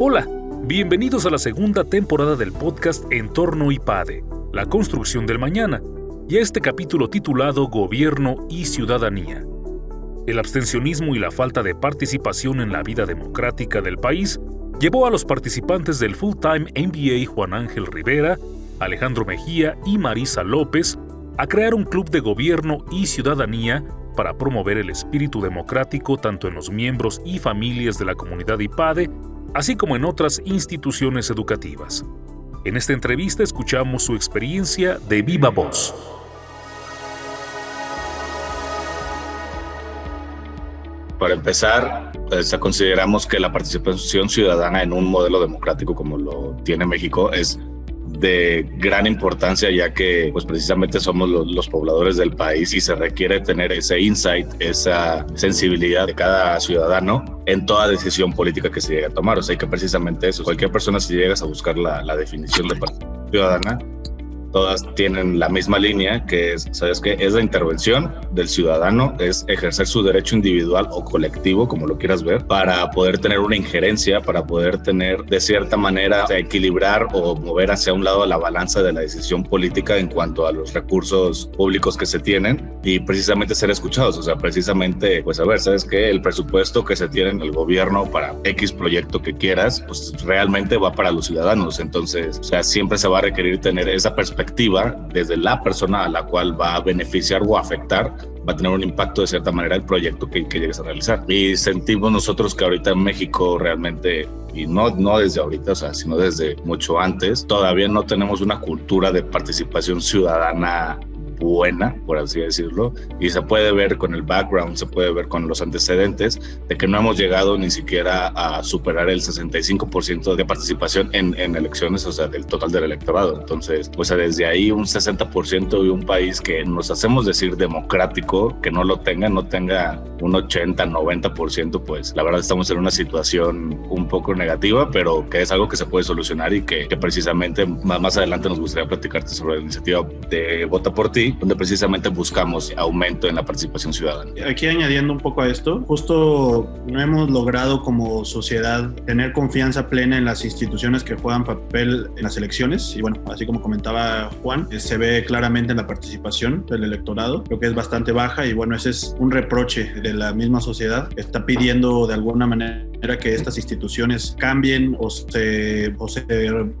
Hola, bienvenidos a la segunda temporada del podcast Entorno IPADE, la construcción del mañana, y a este capítulo titulado Gobierno y Ciudadanía. El abstencionismo y la falta de participación en la vida democrática del país llevó a los participantes del Full-Time MBA Juan Ángel Rivera, Alejandro Mejía y Marisa López a crear un club de gobierno y ciudadanía para promover el espíritu democrático tanto en los miembros y familias de la comunidad IPADE, así como en otras instituciones educativas. En esta entrevista escuchamos su experiencia de viva voz. Para empezar, pues, consideramos que la participación ciudadana en un modelo democrático como lo tiene México es de gran importancia ya que pues precisamente somos los, pobladores del país y se requiere tener ese insight, esa sensibilidad de cada ciudadano en toda decisión política que se llegue a tomar. O sea, que precisamente eso, cualquier persona si llegas a buscar la, definición de ciudadana, todas tienen la misma línea, que es, ¿sabes qué? Es la intervención del ciudadano, es ejercer su derecho individual o colectivo, como lo quieras ver, para poder tener una injerencia, para poder tener de cierta manera equilibrar o mover hacia un lado la balanza de la decisión política en cuanto a los recursos públicos que se tienen y precisamente ser escuchados, o sea, precisamente, pues a ver, ¿sabes qué? El presupuesto que se tiene en el gobierno para X proyecto que quieras, pues realmente va para los ciudadanos, entonces, o sea, siempre se va a requerir tener esa perspectiva desde la persona a la cual va a beneficiar o afectar, va a tener un impacto de cierta manera el proyecto que, que llegues a realizar. Y sentimos nosotros que ahorita en México realmente, y no, no desde ahorita, o sea, sino desde mucho antes, todavía no tenemos una cultura de participación ciudadana buena, por así decirlo, y se puede ver con el background, se puede ver con los antecedentes de que no hemos llegado ni siquiera a superar el 65% de participación en, en, elecciones, o sea, del total del electorado. Entonces, pues desde ahí un 60% de un país que nos hacemos decir democrático, que no lo tenga, no tenga un 80, 90%, pues la verdad estamos en una situación un poco negativa, pero que es algo que se puede solucionar y que, que precisamente más, más adelante nos gustaría platicarte sobre la iniciativa de Vota por ti, donde precisamente buscamos aumento en la participación ciudadana. Aquí añadiendo un poco a esto, justo no hemos logrado como sociedad tener confianza plena en las instituciones que juegan papel en las elecciones. Y bueno, así como comentaba Juan, eh, se ve claramente en la participación del electorado, creo que es bastante baja. Y bueno, ese es un reproche de la misma sociedad, está pidiendo de alguna manera que estas instituciones cambien o se, o se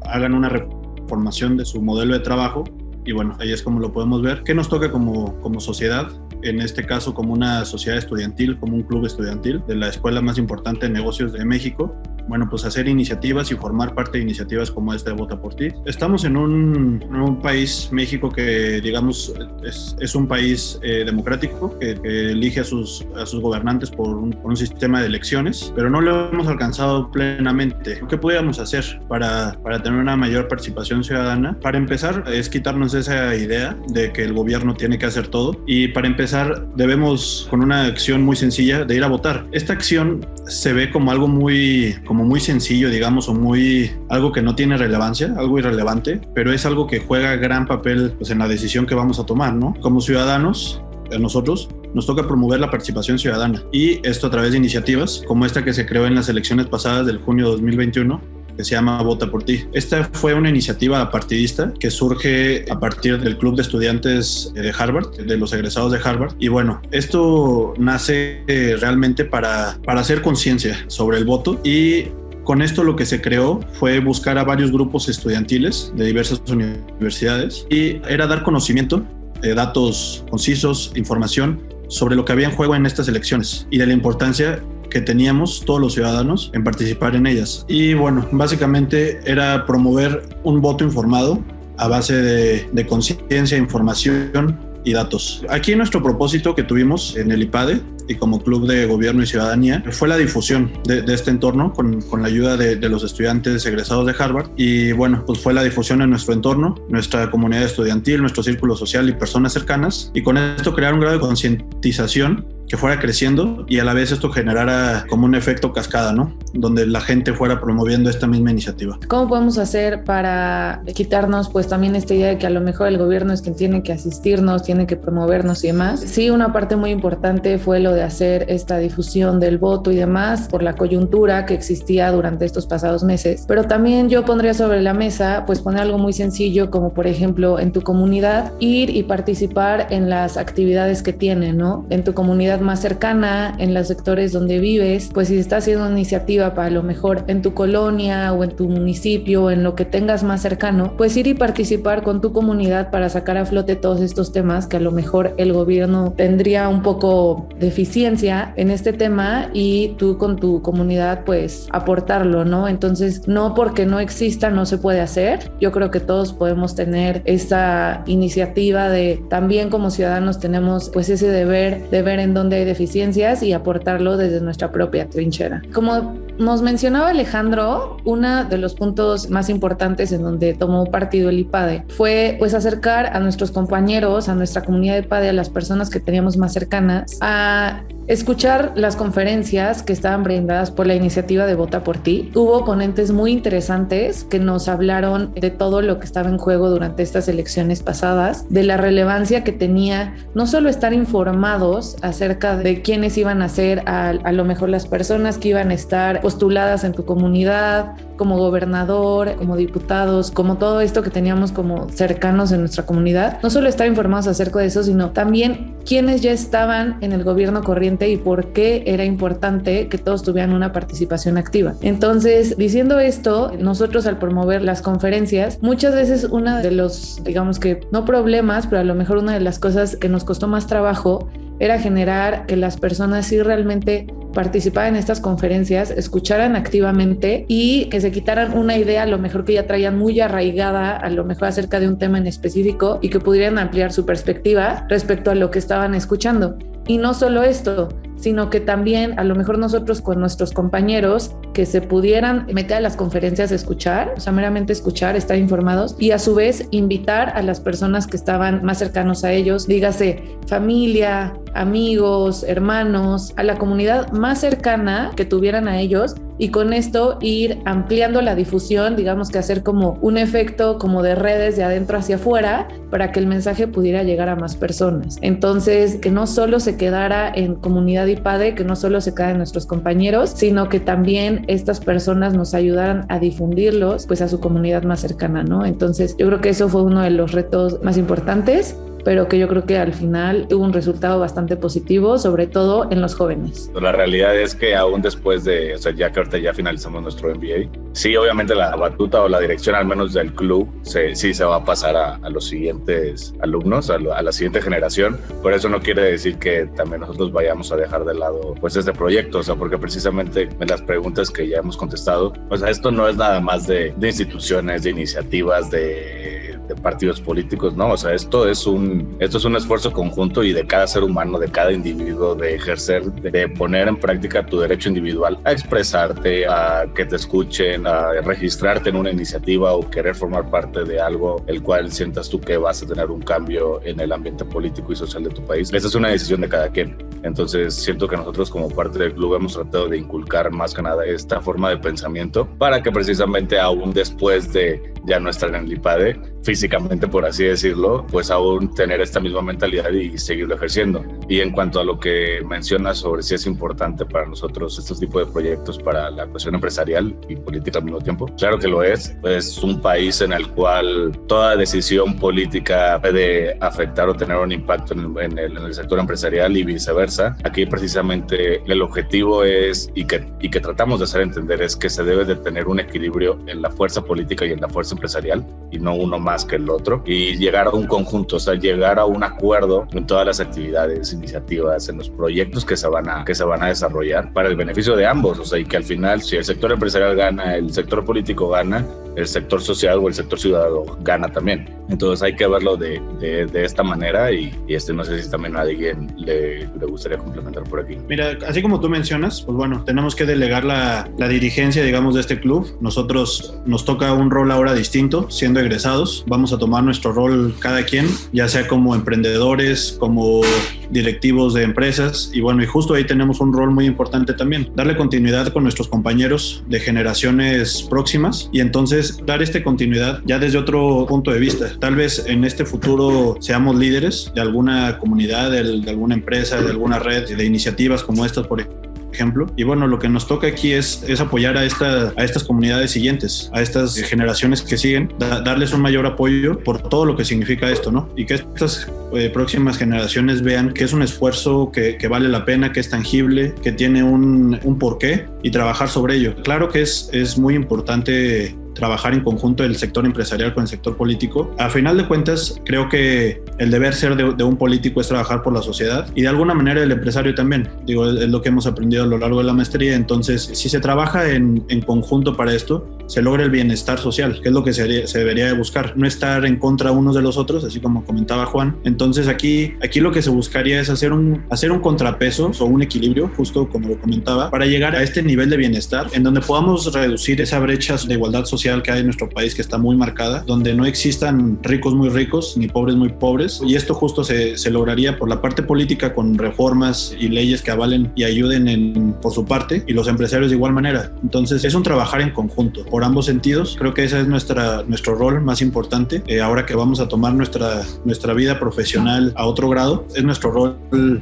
hagan una reformación de su modelo de trabajo y bueno, ahí es como lo podemos ver. ¿Qué nos toca como, como sociedad? En este caso, como una sociedad estudiantil, como un club estudiantil de la escuela más importante de negocios de México, bueno, pues hacer iniciativas y formar parte de iniciativas como esta de Vota por Ti. Estamos en un, un país, México, que digamos es, es un país eh, democrático, que, elige a sus, a sus gobernantes por un, por un, sistema de elecciones, pero no lo hemos alcanzado plenamente. ¿Qué podríamos hacer para, para tener una mayor participación ciudadana? Para empezar, es quitarnos esa idea de que el gobierno tiene que hacer todo y para empezar debemos con una acción muy sencilla de ir a votar. Esta acción se ve como algo muy muy sencillo, digamos, o muy algo que no tiene relevancia, algo irrelevante, pero es algo que juega gran papel pues, en la decisión que vamos a tomar, ¿no? Como ciudadanos, a nosotros nos toca promover la participación ciudadana y esto a través de iniciativas como esta que se creó en las elecciones pasadas del junio de 2021 que se llama Vota por ti. Esta fue una iniciativa partidista que surge a partir del Club de Estudiantes de Harvard, de los egresados de Harvard. Y bueno, esto nace eh, realmente para, para hacer conciencia sobre el voto y con esto lo que se creó fue buscar a varios grupos estudiantiles de diversas universidades y era dar conocimiento, de datos concisos, información sobre lo que había en juego en estas elecciones y de la importancia que teníamos todos los ciudadanos en participar en ellas. Y bueno, básicamente era promover un voto informado a base de, conciencia, información y datos. Aquí nuestro propósito que tuvimos en el IPADE y como Club de Gobierno y Ciudadanía fue la difusión de, de este entorno con, con, la ayuda de, de, los estudiantes egresados de Harvard y bueno, pues fue la difusión en nuestro entorno, nuestra comunidad estudiantil, nuestro círculo social y personas cercanas y con esto crear un grado de concientización que fuera creciendo y a la vez esto generara como un efecto cascada, ¿no? Donde la gente fuera promoviendo esta misma iniciativa. ¿Cómo podemos hacer para quitarnos pues también esta idea de que a lo mejor el gobierno es quien tiene que asistirnos, tiene que promovernos y demás? Sí, una parte muy importante fue lo de hacer esta difusión del voto y demás por la coyuntura que existía durante estos pasados meses, pero también yo pondría sobre la mesa pues poner algo muy sencillo como por ejemplo en tu comunidad ir y participar en las actividades que tienen, ¿no? En tu comunidad más cercana, en los sectores donde vives, pues si estás haciendo una iniciativa para lo mejor en tu colonia o en tu municipio, en lo que tengas más cercano, pues ir y participar con tu comunidad para sacar a flote todos estos temas que a lo mejor el gobierno tendría un poco de eficiencia en este tema y tú con tu comunidad pues aportarlo, ¿no? Entonces, no porque no exista no se puede hacer. Yo creo que todos podemos tener esta iniciativa de también como ciudadanos tenemos pues ese deber de ver en dónde hay deficiencias y aportarlo desde nuestra propia trinchera. Como nos mencionaba Alejandro, uno de los puntos más importantes en donde tomó partido el IPADE fue pues acercar a nuestros compañeros, a nuestra comunidad de IPADE, a las personas que teníamos más cercanas, a escuchar las conferencias que estaban brindadas por la iniciativa de Vota por Ti. Hubo ponentes muy interesantes que nos hablaron de todo lo que estaba en juego durante estas elecciones pasadas, de la relevancia que tenía no solo estar informados acerca de quiénes iban a ser a, a lo mejor las personas que iban a estar postuladas en tu comunidad, como gobernador, como diputados, como todo esto que teníamos como cercanos en nuestra comunidad, no solo estar informados acerca de eso, sino también quiénes ya estaban en el gobierno corriente y por qué era importante que todos tuvieran una participación activa. Entonces, diciendo esto, nosotros al promover las conferencias, muchas veces una de los, digamos que no problemas, pero a lo mejor una de las cosas que nos costó más trabajo era generar que las personas sí realmente participaran en estas conferencias, escucharan activamente y que se quitaran una idea a lo mejor que ya traían muy arraigada, a lo mejor acerca de un tema en específico y que pudieran ampliar su perspectiva respecto a lo que estaban escuchando. Y no solo esto, sino que también a lo mejor nosotros con nuestros compañeros que se pudieran meter a las conferencias a escuchar, o sea, meramente escuchar, estar informados y a su vez invitar a las personas que estaban más cercanos a ellos, dígase familia, amigos, hermanos, a la comunidad más cercana que tuvieran a ellos y con esto ir ampliando la difusión, digamos que hacer como un efecto como de redes de adentro hacia afuera para que el mensaje pudiera llegar a más personas. Entonces, que no solo se quedara en comunidad IPADE, que no solo se quedara en nuestros compañeros, sino que también estas personas nos ayudaran a difundirlos pues a su comunidad más cercana, ¿no? Entonces, yo creo que eso fue uno de los retos más importantes pero que yo creo que al final tuvo un resultado bastante positivo, sobre todo en los jóvenes. La realidad es que aún después de, o sea, ya que ahorita ya finalizamos nuestro MBA, sí, obviamente la batuta o la dirección al menos del club se, sí se va a pasar a, a los siguientes alumnos, a, a, la siguiente generación, pero eso no quiere decir que también nosotros vayamos a dejar de lado pues este proyecto, o sea, porque precisamente en las preguntas que ya hemos contestado, o sea, esto no es nada más de, de instituciones, de iniciativas, de de partidos políticos, no, o sea, esto es un esto es un esfuerzo conjunto y de cada ser humano, de cada individuo de ejercer, de poner en práctica tu derecho individual a expresarte, a que te escuchen, a registrarte en una iniciativa o querer formar parte de algo el cual sientas tú que vas a tener un cambio en el ambiente político y social de tu país. Esa es una decisión de cada quien. Entonces, siento que nosotros como parte del club hemos tratado de inculcar más que nada esta forma de pensamiento para que precisamente aún después de ya no estar en el IPADE, físicamente, por así decirlo, pues aún tener esta misma mentalidad y seguirlo ejerciendo. Y en cuanto a lo que mencionas sobre si es importante para nosotros estos tipos de proyectos para la cuestión empresarial y política al mismo tiempo, claro que lo es. Es un país en el cual toda decisión política puede afectar o tener un impacto en el, en el, sector empresarial y viceversa. Aquí precisamente el objetivo es, y que, y que tratamos de hacer entender, es que se debe de tener un equilibrio en la fuerza política y en la fuerza empresarial y no uno más que el otro. Y llegar a un conjunto, o sea, llegar a un acuerdo en todas las actividades, iniciativas, en los proyectos que se van a, que se van a desarrollar para el beneficio de ambos, o sea, y que al final si el sector empresarial gana, el sector político gana, el sector social o el sector ciudadano gana también. Entonces hay que verlo de, de, esta manera y, y, este no sé si también a alguien le, le, gustaría complementar por aquí. Mira, así como tú mencionas, pues bueno, tenemos que delegar la, la dirigencia, digamos, de este club. Nosotros nos toca un rol ahora distinto, siendo egresados. Vamos a tomar nuestro rol cada quien, ya sea como emprendedores, como directivos de empresas y bueno, y justo ahí tenemos un rol muy importante también, darle continuidad con nuestros compañeros de generaciones próximas y entonces dar esta continuidad ya desde otro punto de vista. Tal vez en este futuro seamos líderes de alguna comunidad, de, de alguna empresa, de alguna red, de iniciativas como estas, por ejemplo ejemplo. Y bueno, lo que nos toca aquí es, es apoyar a, esta, a estas comunidades siguientes, a estas generaciones que siguen, darles un mayor apoyo por todo lo que significa esto, ¿no? Y que estas eh, próximas generaciones vean que es un esfuerzo que, que, vale la pena, que es tangible, que tiene un, un porqué y trabajar sobre ello. Claro que es, es muy importante trabajar en conjunto el sector empresarial con el sector político. A final de cuentas, creo que el deber ser de, un político es trabajar por la sociedad y de alguna manera el empresario también. Digo, es, lo que hemos aprendido a lo largo de la maestría. Entonces, si se trabaja en, en conjunto para esto, se logra el bienestar social, que es lo que se, se, debería de buscar, no estar en contra unos de los otros, así como comentaba Juan. Entonces aquí, aquí lo que se buscaría es hacer un, hacer un contrapeso o un equilibrio, justo como lo comentaba, para llegar a este nivel de bienestar en donde podamos reducir esa brecha de igualdad social que hay en nuestro país que está muy marcada, donde no existan ricos muy ricos ni pobres muy pobres. Y esto justo se, se lograría por la parte política con reformas y leyes que avalen y ayuden en, por su parte y los empresarios de igual manera. Entonces es un trabajar en conjunto por ambos sentidos. Creo que ese es nuestra, nuestro rol más importante. Eh, ahora que vamos a tomar nuestra, nuestra vida profesional a otro grado, es nuestro rol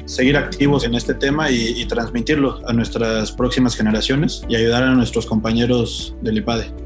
seguir activos en este tema y, y transmitirlo a nuestras próximas generaciones y ayudar a nuestros compañeros del IPADE.